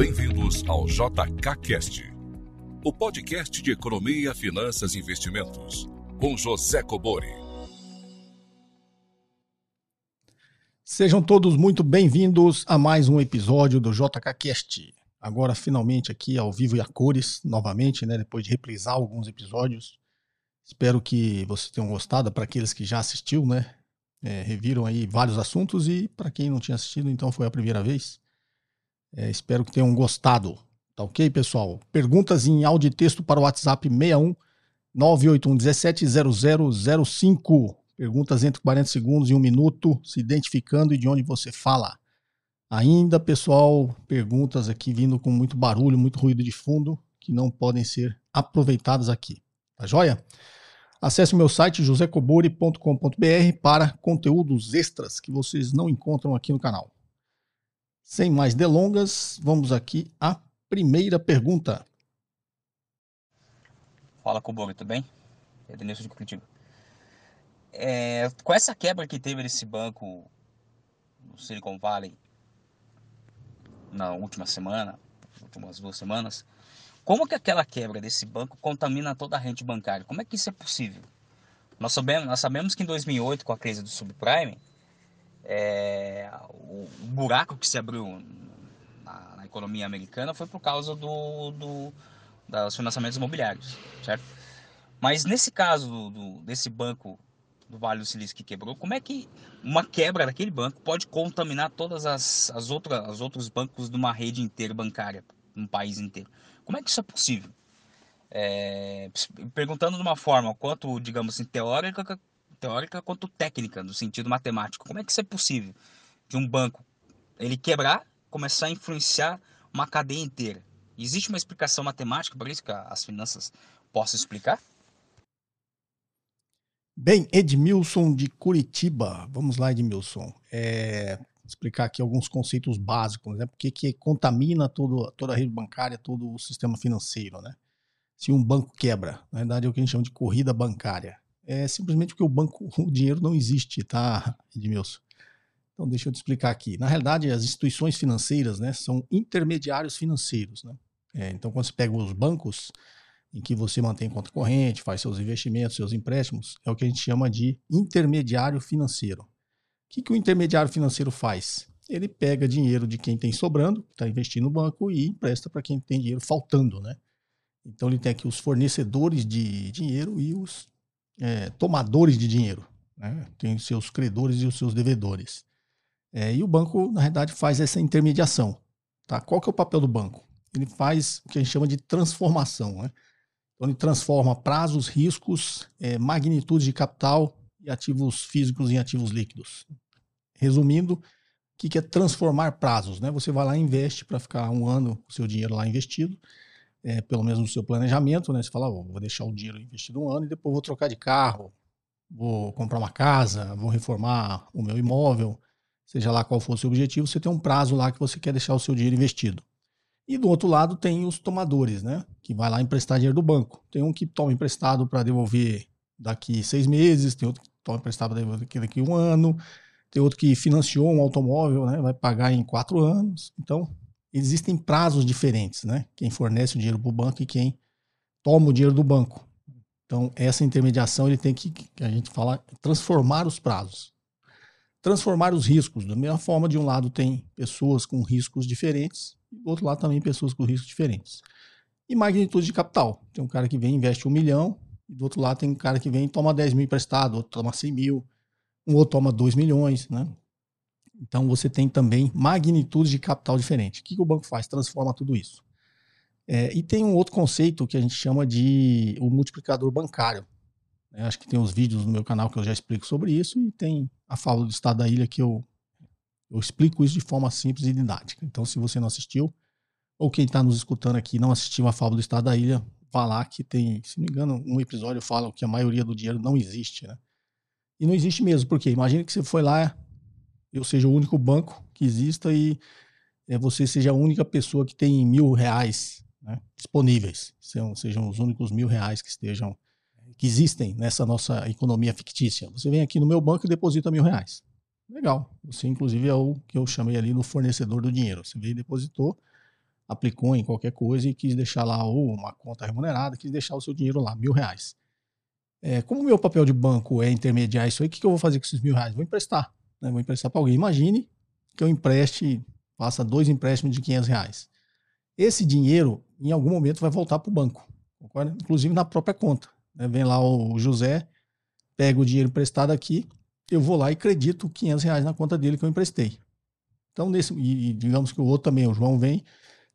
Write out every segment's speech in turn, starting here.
Bem-vindos ao JKCast, o podcast de economia, finanças e investimentos, com José Cobori. Sejam todos muito bem-vindos a mais um episódio do JKCast. Agora, finalmente, aqui ao vivo e a cores, novamente, né? Depois de reprisar alguns episódios. Espero que vocês tenham gostado. Para aqueles que já assistiu, né? É, reviram aí vários assuntos e para quem não tinha assistido, então foi a primeira vez. É, espero que tenham gostado. Tá ok, pessoal? Perguntas em áudio e texto para o WhatsApp 61 981 17 0005. Perguntas entre 40 segundos e um minuto, se identificando e de onde você fala. Ainda, pessoal, perguntas aqui vindo com muito barulho, muito ruído de fundo, que não podem ser aproveitadas aqui. Tá joia? Acesse o meu site josecobori.com.br para conteúdos extras que vocês não encontram aqui no canal. Sem mais delongas, vamos aqui à primeira pergunta. Fala, Cobori, tudo bem? É Denilson de Curitiba. É, com essa quebra que teve nesse banco no Silicon Valley na última semana, últimas duas semanas, como que aquela quebra desse banco contamina toda a rede bancária? Como é que isso é possível? Nós sabemos, nós sabemos que em 2008, com a crise do subprime, é, o buraco que se abriu na, na, economia americana foi por causa do, do, dos financiamentos imobiliários, certo? Mas nesse caso do, desse banco do Vale do Silício que quebrou, como é que uma quebra daquele banco pode contaminar todas as, as, outras, os outros bancos de uma rede inteira bancária, no país inteiro? Como é que isso é possível? É, perguntando de uma forma quanto, digamos assim, teórica, teórica quanto técnica, no sentido matemático. Como é que isso é possível? De um banco ele quebrar, começar a influenciar uma cadeia inteira. Existe uma explicação matemática para isso que as finanças possam explicar? Bem, Edmilson de Curitiba. Vamos lá, Edmilson. É, explicar aqui alguns conceitos básicos, né? Porque que contamina todo, toda a rede bancária, todo o sistema financeiro, né? Se um banco quebra, na verdade é o que a gente chama de corrida bancária. É simplesmente porque o banco, o dinheiro não existe, tá, Edmilson? Então deixa eu te explicar aqui. Na realidade, as instituições financeiras, né, são intermediários financeiros, né? É, então quando você pega os bancos, em que você mantém conta corrente, faz seus investimentos, seus empréstimos, é o que a gente chama de intermediário financeiro. O que, que o intermediário financeiro faz? Ele pega dinheiro de quem tem sobrando, está investindo no banco, e empresta para quem tem dinheiro faltando, né? Então ele tem aqui os fornecedores de dinheiro e os é, tomadores de dinheiro. Né? Tem os seus credores e os seus devedores. É, e o banco, na verdade, faz essa intermediação. Tá? Qual que é o papel do banco? Ele faz o que a gente chama de transformação. Né? Então ele transforma prazos, riscos, é, magnitude de capital e ativos físicos em ativos líquidos. Resumindo, o que, que é transformar prazos? Né? Você vai lá e investe para ficar um ano o seu dinheiro lá investido, é, pelo menos no seu planejamento. Né? Você fala, oh, vou deixar o dinheiro investido um ano e depois vou trocar de carro, vou comprar uma casa, vou reformar o meu imóvel, seja lá qual for o seu objetivo, você tem um prazo lá que você quer deixar o seu dinheiro investido. E do outro lado tem os tomadores, né? Que vai lá emprestar dinheiro do banco. Tem um que toma emprestado para devolver daqui seis meses, tem outro que toma emprestado para devolver daqui um ano, tem outro que financiou um automóvel, né? Vai pagar em quatro anos. Então, existem prazos diferentes, né? Quem fornece o dinheiro para o banco e quem toma o dinheiro do banco. Então, essa intermediação ele tem que, a gente fala, transformar os prazos. Transformar os riscos. Da mesma forma, de um lado tem pessoas com riscos diferentes, do outro lado também pessoas com riscos diferentes. E magnitude de capital. Tem um cara que vem investe um milhão, e do outro lado tem um cara que vem toma 10 mil emprestado, outro toma 100 mil, um outro toma 2 milhões, né? Então você tem também magnitudes de capital diferente. O que, que o banco faz? Transforma tudo isso. É, e tem um outro conceito que a gente chama de o multiplicador bancário. É, acho que tem os vídeos no meu canal que eu já explico sobre isso e tem a fala do Estado da Ilha que eu eu explico isso de forma simples e didática. Então, se você não assistiu, ou quem está nos escutando aqui não assistiu a fábula do Estado da Ilha, vá lá que tem, se não me engano, um episódio fala que a maioria do dinheiro não existe, né? E não existe mesmo, porque imagine que você foi lá, eu seja o único banco que exista e é, você seja a única pessoa que tem mil reais né, disponíveis, sejam, sejam os únicos mil reais que estejam, que existem nessa nossa economia fictícia. Você vem aqui no meu banco e deposita mil reais. Legal. Você, inclusive, é o que eu chamei ali no fornecedor do dinheiro. Você veio e depositou. aplicou em qualquer coisa e quis deixar lá ou uma conta remunerada, quis deixar o seu dinheiro lá, mil reais. É, como o meu papel de banco é intermediar isso aí, o que, que eu vou fazer com esses mil reais? Vou emprestar. Né? Vou emprestar para alguém. Imagine que eu empreste, faça dois empréstimos de 500 reais. Esse dinheiro, em algum momento, vai voltar para o banco, concorda? inclusive na própria conta. Né? Vem lá o José, pega o dinheiro emprestado aqui, eu vou lá e acredito 500 reais na conta dele que eu emprestei. Então, nesse, e, digamos que o outro também, o João vem,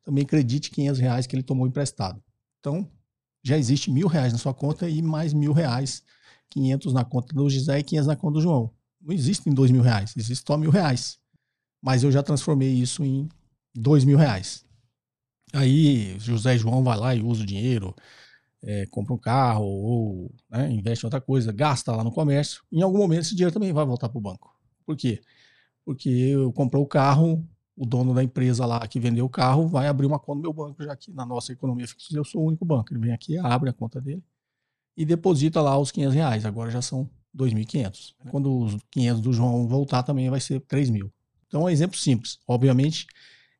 também acredite 500 reais que ele tomou emprestado. Então, já existe mil reais na sua conta e mais mil reais, 500 na conta do José e 500 na conta do João. Não existem dois mil reais, existe só mil reais. Mas eu já transformei isso em dois mil reais. Aí José João vai lá e usa o dinheiro, é, compra um carro ou né, investe em outra coisa, gasta lá no comércio. Em algum momento esse dinheiro também vai voltar para o banco. Por quê? Porque eu comprei o carro, o dono da empresa lá que vendeu o carro vai abrir uma conta no meu banco, já que na nossa economia eu sou o único banco. Ele vem aqui, abre a conta dele e deposita lá os 500 reais. Agora já são 2.500. Quando os 500 do João voltar também vai ser 3 mil. Então é um exemplo simples. Obviamente,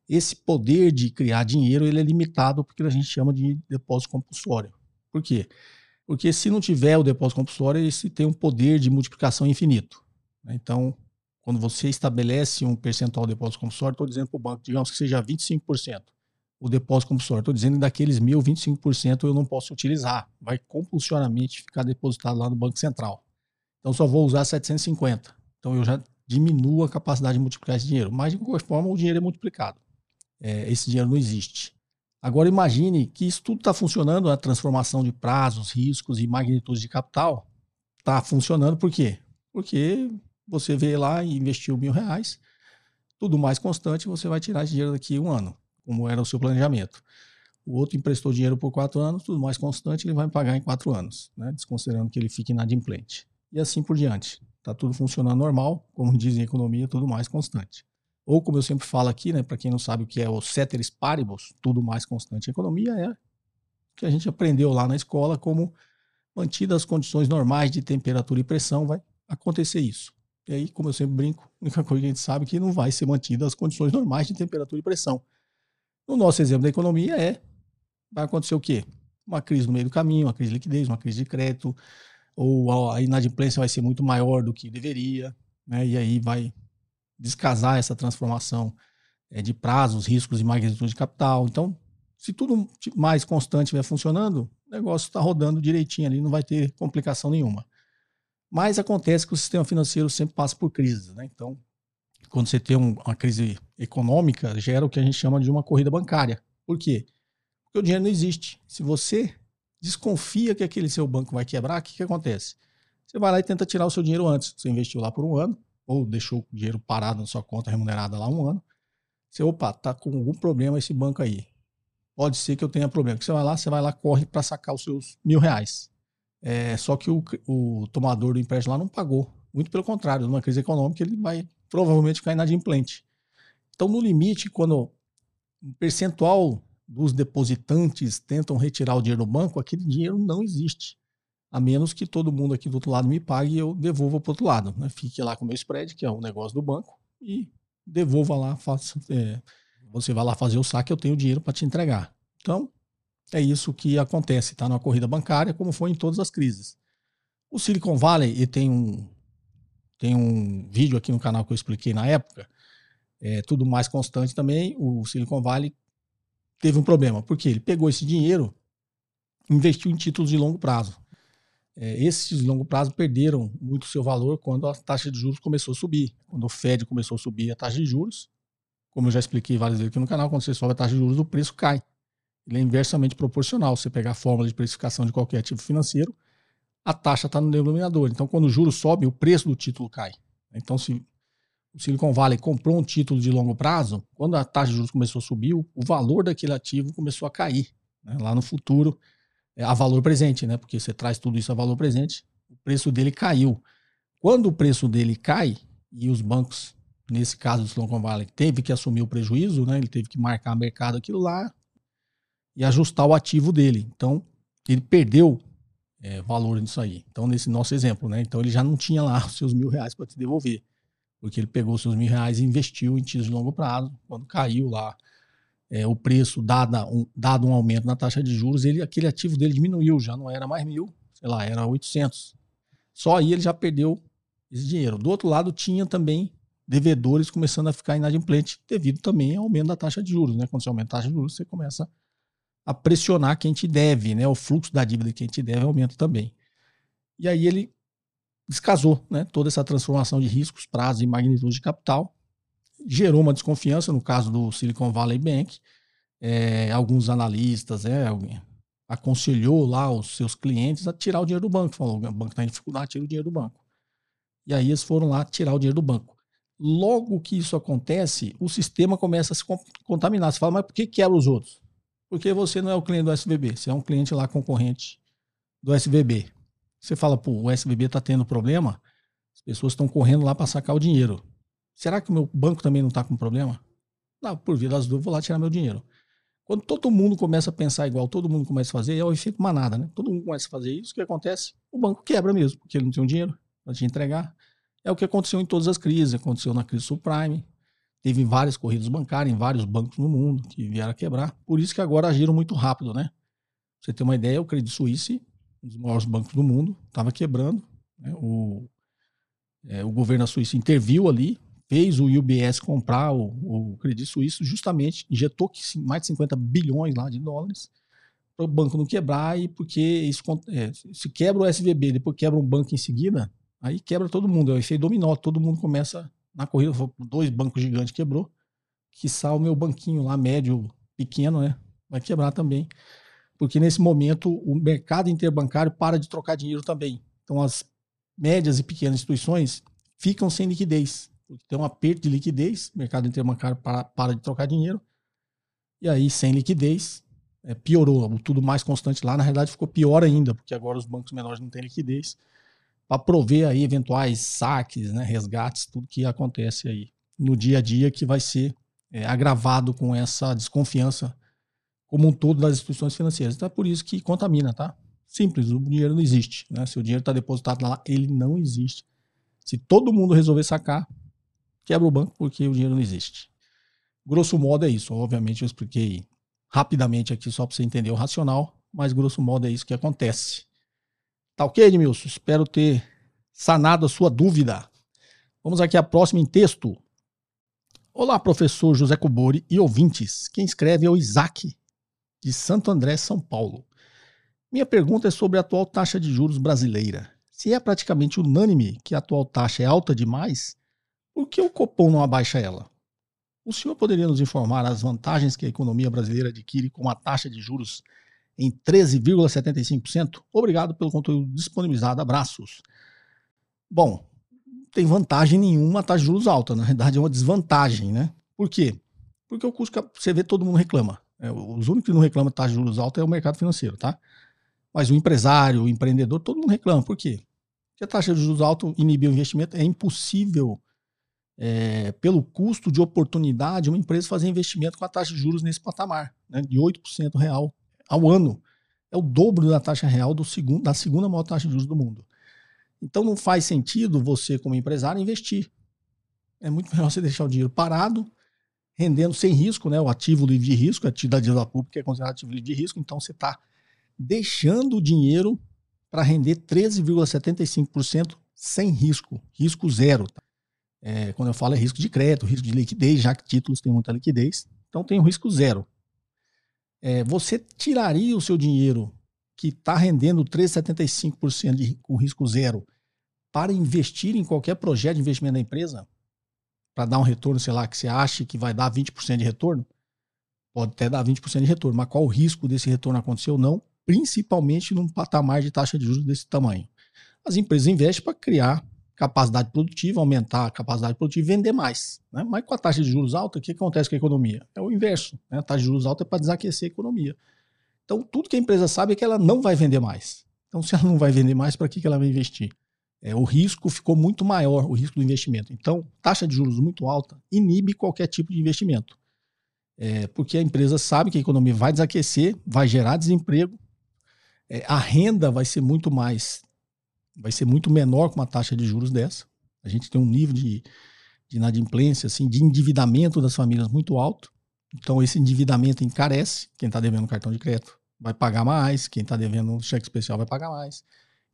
esse poder de criar dinheiro ele é limitado porque a gente chama de depósito compulsório. Por quê? Porque se não tiver o depósito compulsório, esse tem um poder de multiplicação infinito. Então, quando você estabelece um percentual de depósito compulsório, estou dizendo para o banco, digamos que seja 25%. O depósito compulsório, estou dizendo que daqueles mil, 25% eu não posso utilizar. Vai compulsoriamente ficar depositado lá no Banco Central. Então só vou usar 750. Então eu já diminuo a capacidade de multiplicar esse dinheiro. Mas de qualquer forma, o dinheiro é multiplicado. É, esse dinheiro não existe. Agora imagine que isso tudo está funcionando, a transformação de prazos, riscos e magnitudes de capital está funcionando por quê? Porque você vê lá e investiu mil reais, tudo mais constante, você vai tirar esse dinheiro daqui um ano, como era o seu planejamento. O outro emprestou dinheiro por quatro anos, tudo mais constante, ele vai pagar em quatro anos, né? desconsiderando que ele fique inadimplente. E assim por diante. Está tudo funcionando normal, como dizem em economia, tudo mais constante. Ou como eu sempre falo aqui, né, para quem não sabe o que é o ceteris paribus, tudo mais constante em economia é que a gente aprendeu lá na escola como mantidas as condições normais de temperatura e pressão vai acontecer isso. E aí, como eu sempre brinco, a única coisa que a gente sabe é que não vai ser mantida as condições normais de temperatura e pressão. No nosso exemplo da economia é, vai acontecer o quê? Uma crise no meio do caminho, uma crise de liquidez, uma crise de crédito, ou a inadimplência vai ser muito maior do que deveria, né? e aí vai descasar essa transformação é, de prazos, riscos e magnitude de capital. Então, se tudo mais constante estiver funcionando, o negócio está rodando direitinho ali, não vai ter complicação nenhuma. Mas acontece que o sistema financeiro sempre passa por crises, né? Então, quando você tem um, uma crise econômica, gera o que a gente chama de uma corrida bancária. Por quê? Porque o dinheiro não existe. Se você desconfia que aquele seu banco vai quebrar, o que, que acontece? Você vai lá e tenta tirar o seu dinheiro antes. Você investiu lá por um ano, ou deixou o dinheiro parado na sua conta remunerada lá um ano. Você, opa, tá com algum problema esse banco aí. Pode ser que eu tenha problema. Você vai lá, você vai lá, corre para sacar os seus mil reais. É, só que o, o tomador do empréstimo lá não pagou. Muito pelo contrário, numa crise econômica ele vai provavelmente ficar inadimplente. Então, no limite, quando um percentual dos depositantes tentam retirar o dinheiro do banco, aquele dinheiro não existe. A menos que todo mundo aqui do outro lado me pague e eu devolva para o outro lado. Né? Fique lá com o meu spread, que é o negócio do banco, e devolva lá, faça, é, você vai lá fazer o saque, eu tenho dinheiro para te entregar. Então, é isso que acontece, tá? Na corrida bancária, como foi em todas as crises. O Silicon Valley, e tem um, tem um vídeo aqui no canal que eu expliquei na época, é tudo mais constante também. O Silicon Valley teve um problema, porque ele pegou esse dinheiro investiu em títulos de longo prazo. É, esses de longo prazo perderam muito seu valor quando a taxa de juros começou a subir. Quando o Fed começou a subir a taxa de juros, como eu já expliquei várias vezes aqui no canal, quando você sobe a taxa de juros, o preço cai ele é inversamente proporcional. Você pegar a fórmula de precificação de qualquer ativo financeiro, a taxa está no denominador. Então, quando o juro sobe, o preço do título cai. Então, se o Silicon Valley comprou um título de longo prazo, quando a taxa de juros começou a subir, o valor daquele ativo começou a cair. Né? Lá no futuro, é a valor presente, né? porque você traz tudo isso a valor presente, o preço dele caiu. Quando o preço dele cai, e os bancos, nesse caso do Silicon Valley, teve que assumir o prejuízo, né? ele teve que marcar mercado aquilo lá, e ajustar o ativo dele. Então, ele perdeu é, valor nisso aí. Então, nesse nosso exemplo, né? Então, ele já não tinha lá os seus mil reais para te devolver. Porque ele pegou seus mil reais e investiu em títulos de longo prazo. Quando caiu lá é, o preço, dado um, dado um aumento na taxa de juros, ele, aquele ativo dele diminuiu, já não era mais mil, sei lá, era 800. Só aí ele já perdeu esse dinheiro. Do outro lado, tinha também devedores começando a ficar inadimplente, devido também ao aumento da taxa de juros. Né? Quando você aumenta a taxa de juros, você começa a pressionar quem te deve, né? o fluxo da dívida que quem te deve aumenta também. E aí ele descasou né? toda essa transformação de riscos, prazos e magnitude de capital, gerou uma desconfiança no caso do Silicon Valley Bank. É, alguns analistas é, aconselhou lá os seus clientes a tirar o dinheiro do banco. Falou, o banco está em dificuldade, tira o dinheiro do banco. E aí eles foram lá tirar o dinheiro do banco. Logo que isso acontece, o sistema começa a se contaminar. Você fala, mas por que quebra os outros? Porque você não é o cliente do SVB, você é um cliente lá concorrente do SVB. Você fala, pô, o SVB está tendo problema, as pessoas estão correndo lá para sacar o dinheiro. Será que o meu banco também não está com problema? Não, por via das dúvidas, vou lá tirar meu dinheiro. Quando todo mundo começa a pensar igual, todo mundo começa a fazer, é o efeito manada, né? Todo mundo começa a fazer isso, o que acontece? O banco quebra mesmo, porque ele não tem o dinheiro para te entregar. É o que aconteceu em todas as crises, aconteceu na crise subprime, teve várias corridas bancárias em vários bancos no mundo que vieram a quebrar. Por isso que agora agiram muito rápido, né? Pra você ter uma ideia, o Credit Suisse, um dos maiores bancos do mundo, estava quebrando. Né? O, é, o governo da Suíça interviu ali, fez o UBS comprar o, o Credit Suisse, justamente injetou mais de 50 bilhões lá de dólares para o banco não quebrar e porque isso é, se quebra o SVB, depois quebra um banco em seguida, aí quebra todo mundo, é o dominó, todo mundo começa na corrida, dois bancos gigantes quebrou, que o meu banquinho lá médio, pequeno, né, vai quebrar também, porque nesse momento o mercado interbancário para de trocar dinheiro também. Então as médias e pequenas instituições ficam sem liquidez tem um aperto de liquidez, o mercado interbancário para, para de trocar dinheiro, e aí sem liquidez, é, piorou, tudo mais constante lá, na realidade ficou pior ainda, porque agora os bancos menores não têm liquidez para prover aí eventuais saques, né, resgates, tudo que acontece aí no dia a dia que vai ser é, agravado com essa desconfiança como um todo das instituições financeiras. Então é por isso que contamina, tá? Simples, o dinheiro não existe. Né? Se o dinheiro está depositado lá, ele não existe. Se todo mundo resolver sacar, quebra o banco porque o dinheiro não existe. Grosso modo é isso. Obviamente eu expliquei rapidamente aqui só para você entender o racional, mas grosso modo é isso que acontece. Tá ok, Edmilson? Espero ter sanado a sua dúvida. Vamos aqui a próxima em texto. Olá, professor José Cobori e ouvintes. Quem escreve é o Isaac, de Santo André, São Paulo. Minha pergunta é sobre a atual taxa de juros brasileira. Se é praticamente unânime que a atual taxa é alta demais, por que o Copom não abaixa ela? O senhor poderia nos informar as vantagens que a economia brasileira adquire com a taxa de juros em 13,75%? Obrigado pelo conteúdo disponibilizado. Abraços. Bom, tem vantagem nenhuma a taxa de juros alta. Na verdade, é uma desvantagem, né? Por quê? Porque o custo que você vê todo mundo reclama. É, os únicos que não reclamam de taxa de juros alta é o mercado financeiro, tá? Mas o empresário, o empreendedor, todo mundo reclama. Por quê? Porque a taxa de juros alta inibe o investimento. É impossível é, pelo custo de oportunidade, uma empresa fazer investimento com a taxa de juros nesse patamar, né, de 8% real ao ano. É o dobro da taxa real do segundo, da segunda maior taxa de juros do mundo. Então não faz sentido você, como empresário, investir. É muito melhor você deixar o dinheiro parado, rendendo sem risco, né? O ativo livre de risco, a atividade da dívida pública é considerado ativo livre de risco, então você está deixando o dinheiro para render 13,75% sem risco, risco zero. Tá? É, quando eu falo é risco de crédito, risco de liquidez, já que títulos têm muita liquidez. Então tem um risco zero. É, você tiraria o seu dinheiro que está rendendo 3,75% com risco zero para investir em qualquer projeto de investimento da empresa? Para dar um retorno, sei lá, que você acha que vai dar 20% de retorno? Pode até dar 20% de retorno, mas qual o risco desse retorno acontecer ou não? Principalmente num patamar de taxa de juros desse tamanho. As empresas investem para criar capacidade produtiva, aumentar a capacidade produtiva e vender mais. Né? Mas com a taxa de juros alta, o que acontece com a economia? É o inverso. Né? A taxa de juros alta é para desaquecer a economia. Então, tudo que a empresa sabe é que ela não vai vender mais. Então, se ela não vai vender mais, para que, que ela vai investir? É, o risco ficou muito maior, o risco do investimento. Então, taxa de juros muito alta inibe qualquer tipo de investimento. É, porque a empresa sabe que a economia vai desaquecer, vai gerar desemprego, é, a renda vai ser muito mais vai ser muito menor com uma taxa de juros dessa. A gente tem um nível de, de inadimplência, assim, de endividamento das famílias muito alto. Então, esse endividamento encarece. Quem está devendo cartão de crédito vai pagar mais. Quem está devendo cheque especial vai pagar mais.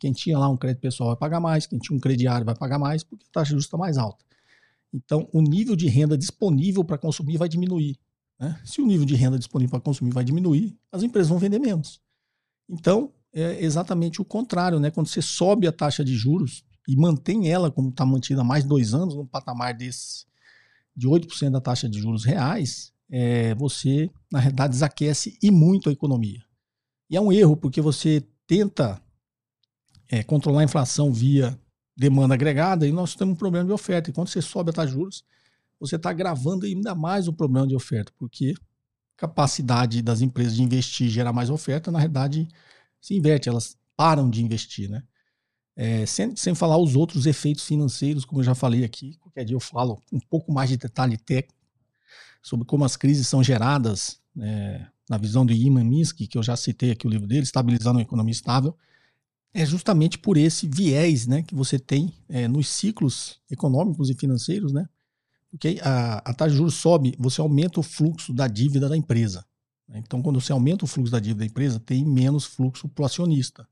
Quem tinha lá um crédito pessoal vai pagar mais. Quem tinha um crediário vai pagar mais, porque a taxa justa está mais alta. Então, o nível de renda disponível para consumir vai diminuir. Né? Se o nível de renda disponível para consumir vai diminuir, as empresas vão vender menos. Então, é exatamente o contrário. Né? Quando você sobe a taxa de juros e mantém ela como está mantida há mais dois anos, num patamar desse, de 8% da taxa de juros reais, é, você, na realidade, desaquece e muito a economia. E é um erro, porque você tenta é, controlar a inflação via demanda agregada e nós temos um problema de oferta. E quando você sobe a taxa de juros, você está agravando ainda mais o problema de oferta, porque capacidade das empresas de investir e gerar mais oferta, na realidade, se inverte, elas param de investir, né? É, sem, sem falar os outros efeitos financeiros, como eu já falei aqui, qualquer dia eu falo um pouco mais de detalhe técnico sobre como as crises são geradas é, na visão do Iman Minsky, que eu já citei aqui o livro dele, Estabilizando a Economia Estável, é justamente por esse viés né, que você tem é, nos ciclos econômicos e financeiros, né? Porque a, a taxa de juros sobe, você aumenta o fluxo da dívida da empresa. Né? Então, quando você aumenta o fluxo da dívida da empresa, tem menos fluxo para o acionista.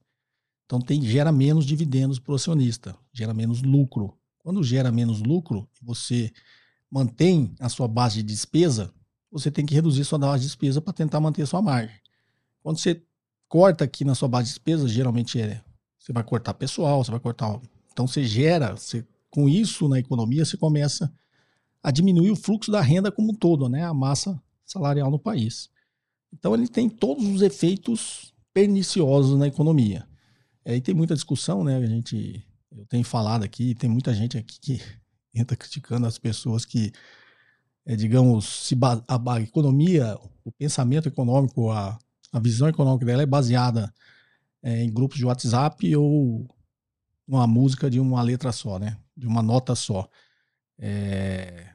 Então, tem, gera menos dividendos para o acionista, gera menos lucro. Quando gera menos lucro, você mantém a sua base de despesa, você tem que reduzir sua base de despesa para tentar manter sua margem. Quando você corta aqui na sua base de despesa, geralmente é você vai cortar pessoal, você vai cortar. Então você gera, você, com isso na economia, você começa a diminuir o fluxo da renda como um todo, né? A massa salarial no país. Então ele tem todos os efeitos perniciosos na economia. É, e tem muita discussão, né? A gente, eu tenho falado aqui, tem muita gente aqui que entra criticando as pessoas que, é, digamos, se a, a, economia, o pensamento econômico, a, a visão econômica dela é baseada é, em grupos de WhatsApp ou uma música de uma letra só, né? De uma nota só. É,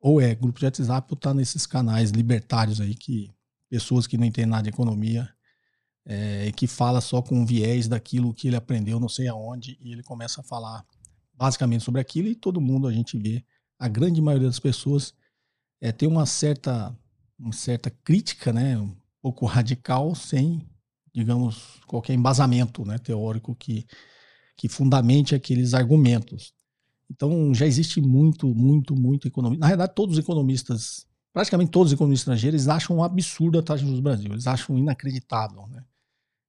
ou é grupo de WhatsApp ou tá nesses canais libertários aí que pessoas que não entendem nada de economia é, que fala só com um viés daquilo que ele aprendeu não sei aonde e ele começa a falar basicamente sobre aquilo e todo mundo a gente vê a grande maioria das pessoas é, tem uma certa uma certa crítica né um pouco radical sem digamos, qualquer embasamento né, teórico que, que fundamente aqueles argumentos. Então já existe muito, muito, muito economia. Na verdade, todos os economistas, praticamente todos os economistas estrangeiros, acham um absurdo a taxa de juros do Brasil. Eles acham inacreditável, né?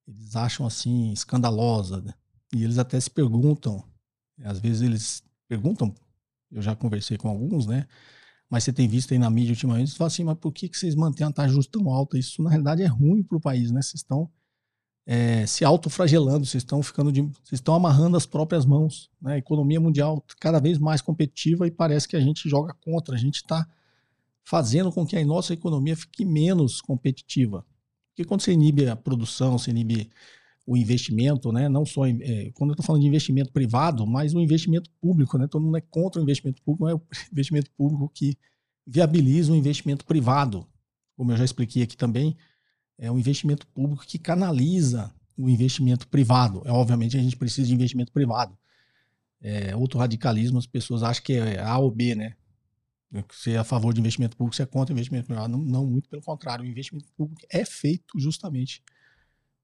Eles acham assim escandalosa. Né? E eles até se perguntam, às vezes eles perguntam, eu já conversei com alguns, né? Mas você tem visto aí na mídia ultimamente, eles falam assim, mas por que, que vocês mantêm a taxa de juros tão alta? Isso na realidade é ruim para o país, né? Vocês estão é, se autofragelando, vocês estão ficando de, vocês estão amarrando as próprias mãos. Né? A economia mundial cada vez mais competitiva e parece que a gente joga contra, a gente está fazendo com que a nossa economia fique menos competitiva. Porque quando você inibe a produção, você inibe o investimento, né? não só é, quando eu estou falando de investimento privado, mas o investimento público, né? todo mundo é contra o investimento público, é o investimento público que viabiliza o investimento privado. Como eu já expliquei aqui também, é um investimento público que canaliza o investimento privado. É, obviamente, a gente precisa de investimento privado. É, outro radicalismo, as pessoas acham que é A ou B, né? Você é a favor de investimento público, você é contra investimento privado. Não, não muito pelo contrário. O investimento público é feito justamente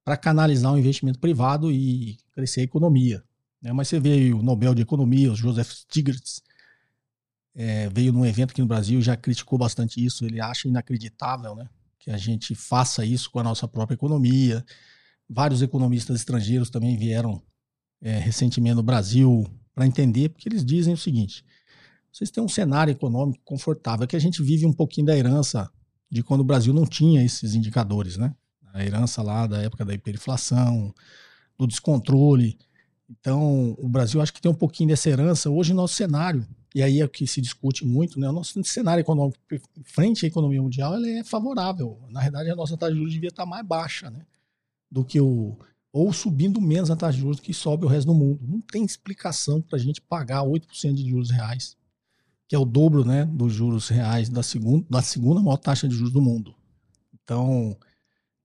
para canalizar o investimento privado e crescer a economia. Né? Mas você vê o Nobel de Economia, o Joseph Stiglitz, é, veio num evento aqui no Brasil já criticou bastante isso. Ele acha inacreditável, né? Que a gente faça isso com a nossa própria economia. Vários economistas estrangeiros também vieram é, recentemente no Brasil para entender, porque eles dizem o seguinte: vocês têm um cenário econômico confortável, é que a gente vive um pouquinho da herança de quando o Brasil não tinha esses indicadores, né? A herança lá da época da hiperinflação, do descontrole. Então, o Brasil acho que tem um pouquinho dessa herança. Hoje, nosso cenário e aí é o que se discute muito, né? O nosso cenário econômico frente à economia mundial ele é favorável. Na verdade, a nossa taxa de juros devia estar mais baixa, né? Do que o. Ou subindo menos a taxa de juros do que sobe o resto do mundo. Não tem explicação para a gente pagar 8% de juros reais, que é o dobro né, dos juros reais da segunda, da segunda maior taxa de juros do mundo. Então,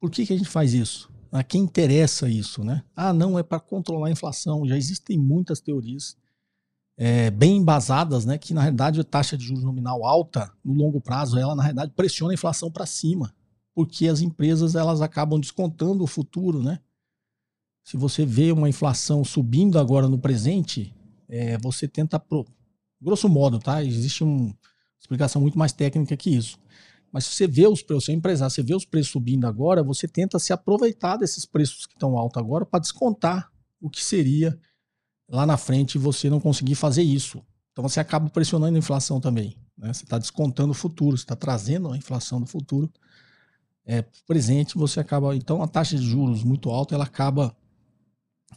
por que, que a gente faz isso? A quem interessa isso, né? Ah, não, é para controlar a inflação. Já existem muitas teorias é, bem embasadas, né? Que na realidade a taxa de juros nominal alta no longo prazo, ela na realidade pressiona a inflação para cima, porque as empresas elas acabam descontando o futuro, né? Se você vê uma inflação subindo agora no presente, é, você tenta, pro... grosso modo, tá? Existe uma explicação muito mais técnica que isso. Mas se você vê os preços, você é empresário, você vê os preços subindo agora, você tenta se aproveitar desses preços que estão altos agora para descontar o que seria lá na frente você não conseguir fazer isso. Então você acaba pressionando a inflação também. Né? Você está descontando o futuro, você está trazendo a inflação do futuro é, presente, você acaba. Então a taxa de juros muito alta ela acaba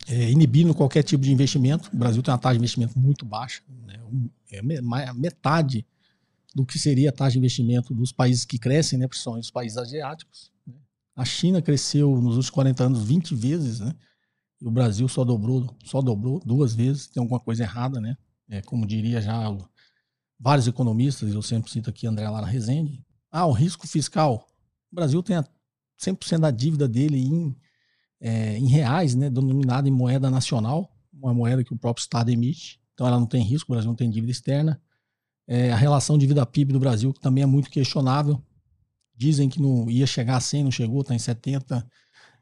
é, inibindo qualquer tipo de investimento. O Brasil tem uma taxa de investimento muito baixa, né? é metade do que seria a taxa de investimento dos países que crescem, né? principalmente os países asiáticos. Né? A China cresceu nos últimos 40 anos 20 vezes, né? O Brasil só dobrou, só dobrou duas vezes, tem alguma coisa errada, né? É, como diria já vários economistas, eu sempre cito aqui André Lara Rezende. Ah, o risco fiscal. O Brasil tem a 100% da dívida dele em, é, em reais, né, denominada em moeda nacional, uma moeda que o próprio Estado emite. Então ela não tem risco, o Brasil não tem dívida externa. É, a relação dívida PIB do Brasil, que também é muito questionável. Dizem que não ia chegar a 100, não chegou, está em 70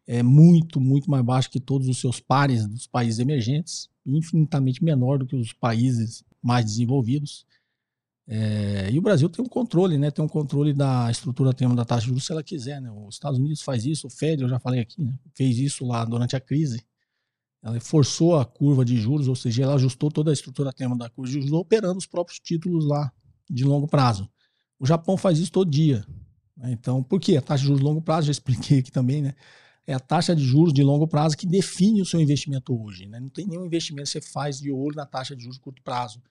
é muito, muito mais baixo que todos os seus pares dos países emergentes, infinitamente menor do que os países mais desenvolvidos. É, e o Brasil tem um controle, né? Tem um controle da estrutura tema da taxa de juros se ela quiser, né? Os Estados Unidos faz isso, o Fed, eu já falei aqui, né? fez isso lá durante a crise. Ela forçou a curva de juros, ou seja, ela ajustou toda a estrutura tema da curva de juros, operando os próprios títulos lá de longo prazo. O Japão faz isso todo dia. Né? Então, por quê? A taxa de juros de longo prazo, já expliquei aqui também, né? É a taxa de juros de longo prazo que define o seu investimento hoje. Né? Não tem nenhum investimento que você faz de olho na taxa de juros de curto prazo.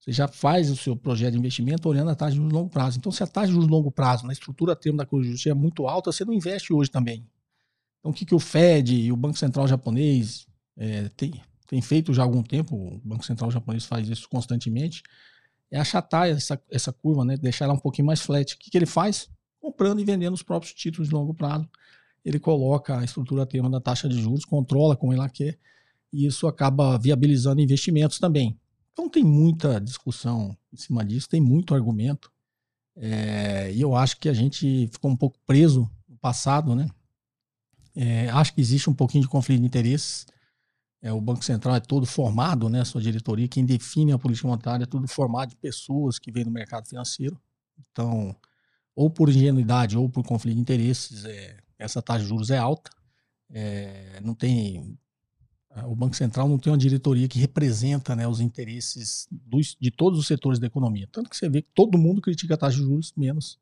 Você já faz o seu projeto de investimento olhando a taxa de juros de longo prazo. Então, se a taxa de juros de longo prazo, na estrutura termo da curva de juros, é muito alta, você não investe hoje também. Então, o que, que o Fed e o Banco Central japonês é, tem, tem feito já há algum tempo, o Banco Central japonês faz isso constantemente, é achatar essa, essa curva, né? deixar ela um pouquinho mais flat. O que, que ele faz? Comprando e vendendo os próprios títulos de longo prazo ele coloca a estrutura tema da taxa de juros, controla como ela quer, e isso acaba viabilizando investimentos também. Então tem muita discussão em cima disso, tem muito argumento, é, e eu acho que a gente ficou um pouco preso no passado, né? É, acho que existe um pouquinho de conflito de interesses. É, o Banco Central é todo formado, né? Sua diretoria, quem define a política monetária é tudo formado de pessoas que vêm do mercado financeiro. Então, ou por ingenuidade ou por conflito de interesses, é, essa taxa de juros é alta. É, não tem o Banco Central não tem uma diretoria que representa né, os interesses dos, de todos os setores da economia. Tanto que você vê que todo mundo critica a taxa de juros, menos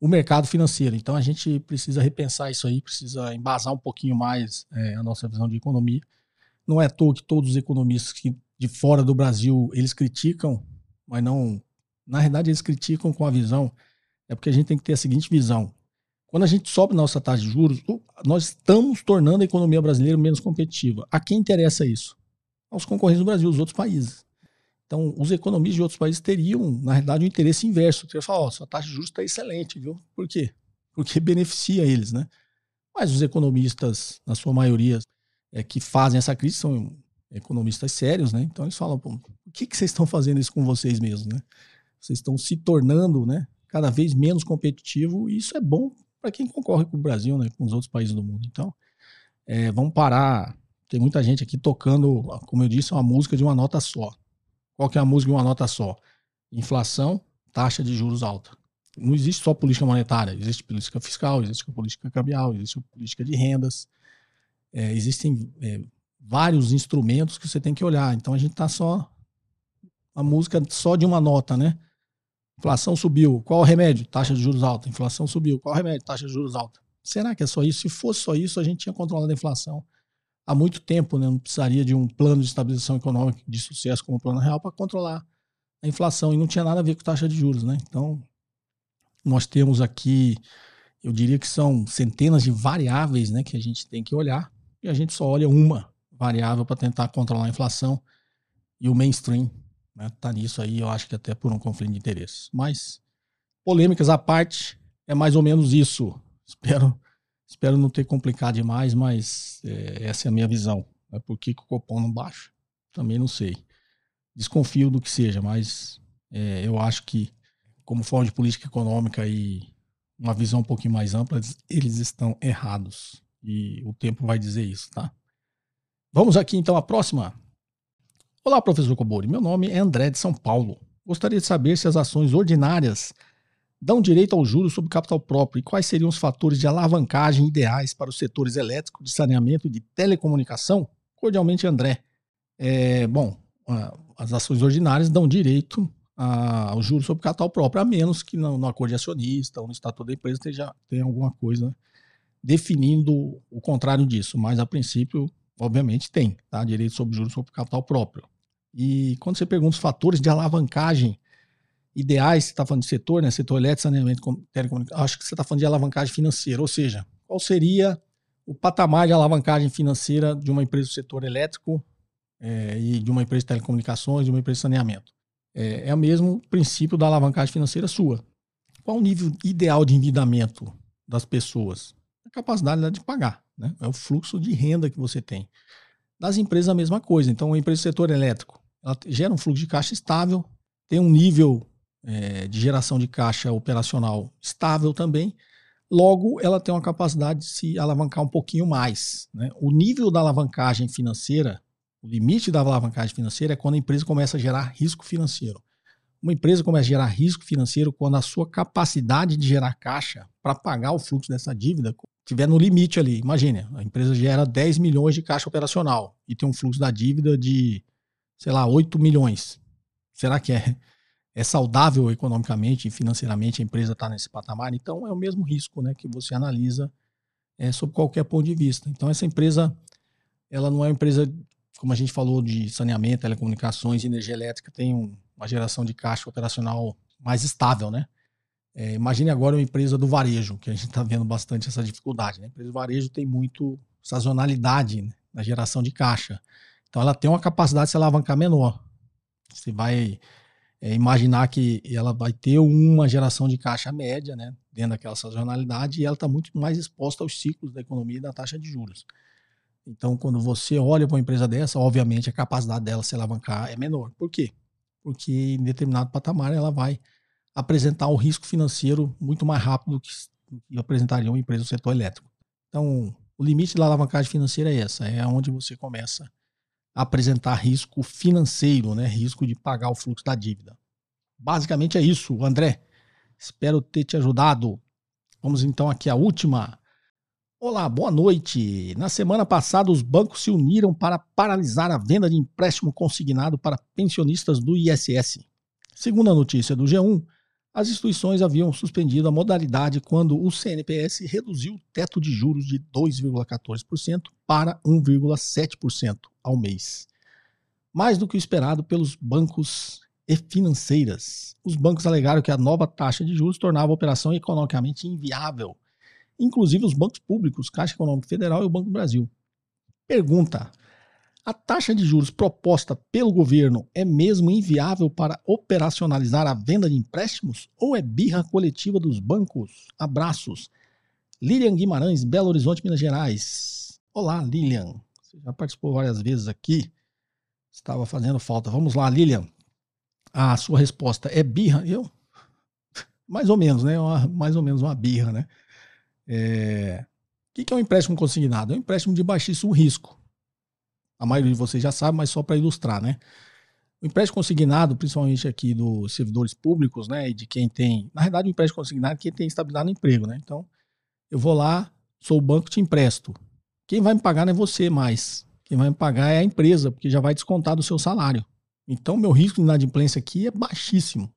o mercado financeiro. Então a gente precisa repensar isso aí, precisa embasar um pouquinho mais é, a nossa visão de economia. Não é à toa que todos os economistas que de fora do Brasil eles criticam, mas não. Na verdade, eles criticam com a visão. É porque a gente tem que ter a seguinte visão: quando a gente sobe nossa taxa de juros, nós estamos tornando a economia brasileira menos competitiva. A quem interessa isso? Aos concorrentes do Brasil, os outros países. Então, os economistas de outros países teriam, na realidade, um interesse inverso. Teriam falar, ó, sua taxa de juros está excelente, viu? Por quê? Porque beneficia eles, né? Mas os economistas, na sua maioria, é, que fazem essa crise são economistas sérios, né? Então eles falam, pô, o que, que vocês estão fazendo isso com vocês mesmos, né? Vocês estão se tornando, né, cada vez menos competitivo e isso é bom para quem concorre com o Brasil, né, com os outros países do mundo. Então, é, vamos parar. Tem muita gente aqui tocando, como eu disse, uma música de uma nota só. Qual que é a música de uma nota só? Inflação, taxa de juros alta. Não existe só política monetária, existe política fiscal, existe política cambial, existe política de rendas. É, existem é, vários instrumentos que você tem que olhar. Então a gente está só a música só de uma nota, né? Inflação subiu. Qual o remédio? Taxa de juros alta. Inflação subiu. Qual o remédio? Taxa de juros alta. Será que é só isso? Se fosse só isso, a gente tinha controlado a inflação há muito tempo, né? Não precisaria de um plano de estabilização econômica de sucesso como o Plano Real para controlar a inflação. E não tinha nada a ver com taxa de juros, né? Então, nós temos aqui, eu diria que são centenas de variáveis né, que a gente tem que olhar. E a gente só olha uma variável para tentar controlar a inflação. E o mainstream né? Tá nisso aí, eu acho que até por um conflito de interesses. Mas, polêmicas à parte, é mais ou menos isso. Espero, espero não ter complicado demais, mas é, essa é a minha visão. Né? Por que, que o Copom não baixa? Também não sei. desconfio do que seja, mas é, eu acho que, como forma de política econômica e uma visão um pouquinho mais ampla, eles estão errados. E o tempo vai dizer isso, tá? Vamos aqui então à próxima. Olá, professor Cobori. Meu nome é André de São Paulo. Gostaria de saber se as ações ordinárias dão direito ao juros sobre capital próprio e quais seriam os fatores de alavancagem ideais para os setores elétrico, de saneamento e de telecomunicação? Cordialmente, André. É, bom, as ações ordinárias dão direito ao juros sobre capital próprio, a menos que no, acordo de acionista ou no estatuto da empresa tenha, tenha alguma coisa definindo o contrário disso. Mas, a princípio, obviamente, tem tá? direito sobre juros sobre capital próprio. E quando você pergunta os fatores de alavancagem ideais, você está falando de setor, né? Setor elétrico, saneamento, telecomunicação, acho que você está falando de alavancagem financeira, ou seja, qual seria o patamar de alavancagem financeira de uma empresa do setor elétrico é, e de uma empresa de telecomunicações, de uma empresa de saneamento. É, é o mesmo princípio da alavancagem financeira sua. Qual o nível ideal de endividamento das pessoas? A capacidade de pagar, né? é o fluxo de renda que você tem. Das empresas, a mesma coisa. Então, a empresa do setor elétrico ela gera um fluxo de caixa estável, tem um nível é, de geração de caixa operacional estável também, logo ela tem uma capacidade de se alavancar um pouquinho mais. Né? O nível da alavancagem financeira, o limite da alavancagem financeira é quando a empresa começa a gerar risco financeiro. Uma empresa começa a gerar risco financeiro quando a sua capacidade de gerar caixa para pagar o fluxo dessa dívida estiver no limite ali. Imagine, a empresa gera 10 milhões de caixa operacional e tem um fluxo da dívida de, sei lá, 8 milhões. Será que é é saudável economicamente e financeiramente a empresa está nesse patamar, então é o mesmo risco né, que você analisa é, sob qualquer ponto de vista. Então essa empresa, ela não é uma empresa, como a gente falou, de saneamento, telecomunicações, energia elétrica, tem um, uma geração de caixa operacional mais estável, né? É, imagine agora uma empresa do varejo, que a gente está vendo bastante essa dificuldade. Né? A empresa do varejo tem muito sazonalidade né, na geração de caixa. Então ela tem uma capacidade de se alavancar menor. Você vai é, imaginar que ela vai ter uma geração de caixa média, né, dentro daquela sazonalidade, e ela está muito mais exposta aos ciclos da economia e da taxa de juros. Então, quando você olha para uma empresa dessa, obviamente a capacidade dela se alavancar é menor. Por quê? Porque em determinado patamar ela vai apresentar um risco financeiro muito mais rápido do que, que apresentaria uma empresa do setor elétrico. Então, o limite da alavancagem financeira é essa, é onde você começa apresentar risco financeiro, né? risco de pagar o fluxo da dívida. Basicamente é isso, André. Espero ter te ajudado. Vamos então aqui à última. Olá, boa noite. Na semana passada, os bancos se uniram para paralisar a venda de empréstimo consignado para pensionistas do ISS. Segundo a notícia do G1, as instituições haviam suspendido a modalidade quando o CNPS reduziu o teto de juros de 2,14% para 1,7% ao mês. Mais do que o esperado pelos bancos e financeiras. Os bancos alegaram que a nova taxa de juros tornava a operação economicamente inviável, inclusive os bancos públicos, Caixa Econômica Federal e o Banco do Brasil. Pergunta: a taxa de juros proposta pelo governo é mesmo inviável para operacionalizar a venda de empréstimos ou é birra coletiva dos bancos? Abraços. Lilian Guimarães, Belo Horizonte, Minas Gerais. Olá, Lilian. Você já participou várias vezes aqui. Estava fazendo falta. Vamos lá, Lilian. A sua resposta é birra? Eu? Mais ou menos, né? Uma, mais ou menos uma birra, né? É... O que é um empréstimo consignado? É um empréstimo de baixíssimo risco a maioria de vocês já sabe, mas só para ilustrar, né? O empréstimo consignado, principalmente aqui dos servidores públicos, né, e de quem tem, na verdade, o empréstimo consignado é quem tem estabilidade no emprego, né? Então, eu vou lá, sou o banco, te empresto. Quem vai me pagar não é você mais. Quem vai me pagar é a empresa, porque já vai descontar do seu salário. Então, meu risco de inadimplência aqui é baixíssimo.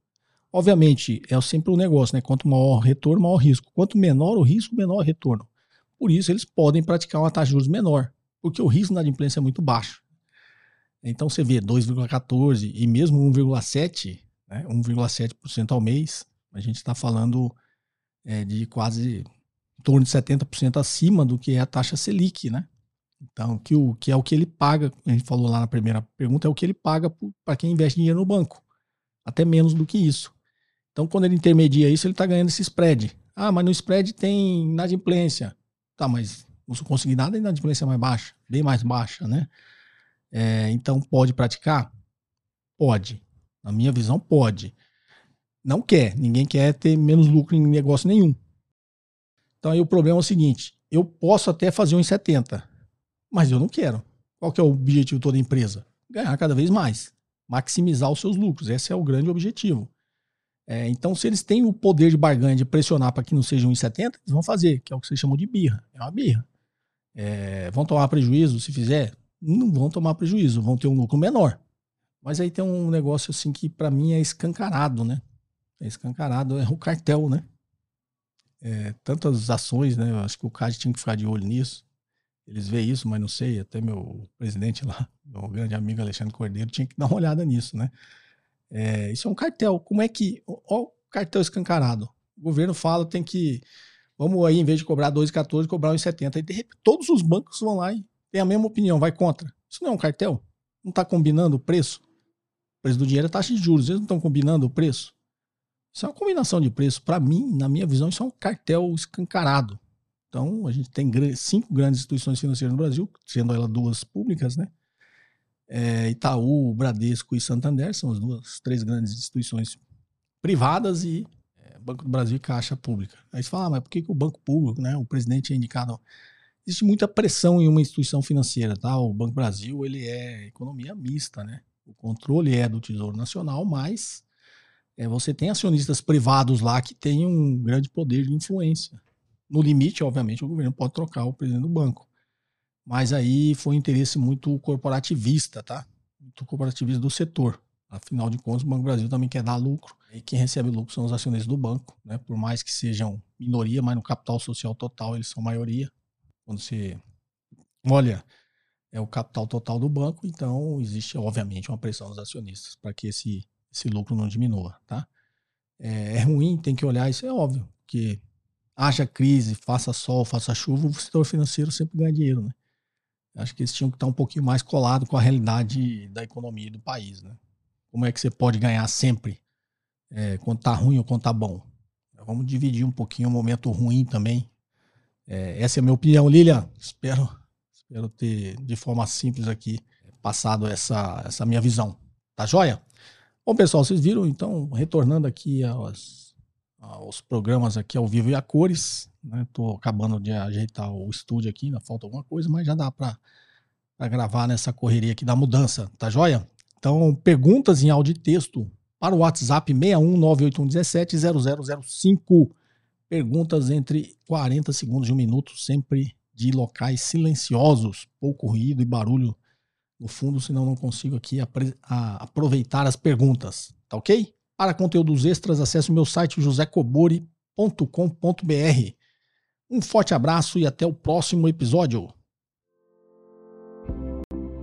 Obviamente, é sempre um negócio, né? Quanto maior o retorno, maior o risco. Quanto menor o risco, menor o retorno. Por isso, eles podem praticar uma taxa de juros menor porque o risco da inadimplência é muito baixo. Então você vê 2,14 e mesmo 1,7, né, 1,7% ao mês, a gente está falando é, de quase em torno de 70% acima do que é a taxa Selic, né? Então, que, o, que é o que ele paga, a gente falou lá na primeira pergunta, é o que ele paga para quem investe dinheiro no banco. Até menos do que isso. Então, quando ele intermedia isso, ele está ganhando esse spread. Ah, mas no spread tem inadimplência. Tá, mas uso consignado ainda a inadimplência é mais baixa, bem mais baixa, né? É, então pode praticar? Pode. Na minha visão, pode. Não quer. Ninguém quer ter menos lucro em negócio nenhum. Então aí o problema é o seguinte: eu posso até fazer um em 70, mas eu não quero. Qual que é o objetivo de toda empresa? Ganhar cada vez mais. Maximizar os seus lucros. Esse é o grande objetivo. É, então, se eles têm o poder de barganha de pressionar para que não seja 1,70, eles vão fazer, que é o que vocês chamam de birra. É uma birra. É, vão tomar prejuízo se fizer? Não vão tomar prejuízo, vão ter um lucro menor. Mas aí tem um negócio assim que para mim é escancarado, né? É escancarado, é o cartel, né? É, tantas ações, né? Eu acho que o CAD tinha que ficar de olho nisso. Eles veem isso, mas não sei. Até meu presidente lá, meu grande amigo Alexandre Cordeiro, tinha que dar uma olhada nisso, né? É, isso é um cartel. Como é que. Ó, o cartel escancarado. O governo fala tem que. Vamos aí, em vez de cobrar 2,14, cobrar 1,70. E de repente, todos os bancos vão lá e têm a mesma opinião, vai contra. Isso não é um cartel? Não está combinando o preço? O preço do dinheiro é taxa de juros. Eles não estão combinando o preço? Isso é uma combinação de preço. Para mim, na minha visão, isso é um cartel escancarado. Então, a gente tem cinco grandes instituições financeiras no Brasil, sendo elas duas públicas, né? É, Itaú, Bradesco e Santander são as duas, três grandes instituições privadas e Banco do Brasil e Caixa Pública. Aí você fala, ah, mas por que, que o Banco Público, né, o presidente é indicado? Existe muita pressão em uma instituição financeira, tá? O Banco Brasil, ele é economia mista, né? O controle é do Tesouro Nacional, mas é, você tem acionistas privados lá que têm um grande poder de influência. No limite, obviamente, o governo pode trocar o presidente do banco. Mas aí foi um interesse muito corporativista, tá? Muito corporativista do setor. Afinal de contas, o Banco Brasil também quer dar lucro. E quem recebe lucro são os acionistas do banco, né? Por mais que sejam minoria, mas no capital social total eles são maioria. Quando você olha, é o capital total do banco, então existe, obviamente, uma pressão dos acionistas para que esse, esse lucro não diminua, tá? É, é ruim, tem que olhar, isso é óbvio, que haja crise, faça sol, faça chuva, o setor financeiro sempre ganha dinheiro, né? Acho que eles tinham que estar um pouquinho mais colado com a realidade da economia do país, né? Como é que você pode ganhar sempre é, quando tá ruim ou quando tá bom? Vamos dividir um pouquinho o momento ruim também. É, essa é a minha opinião, Lilian. Espero, espero ter, de forma simples aqui, passado essa, essa minha visão. Tá joia? Bom, pessoal, vocês viram, então, retornando aqui aos, aos programas aqui ao vivo e a cores, né? Tô acabando de ajeitar o estúdio aqui, ainda falta alguma coisa, mas já dá para gravar nessa correria aqui da mudança, tá joia? Então, perguntas em áudio e texto para o WhatsApp 61981170005. Perguntas entre 40 segundos e um minuto, sempre de locais silenciosos, pouco ruído e barulho no fundo, senão não consigo aqui aproveitar as perguntas, tá ok? Para conteúdos extras, acesse o meu site josecobori.com.br. Um forte abraço e até o próximo episódio.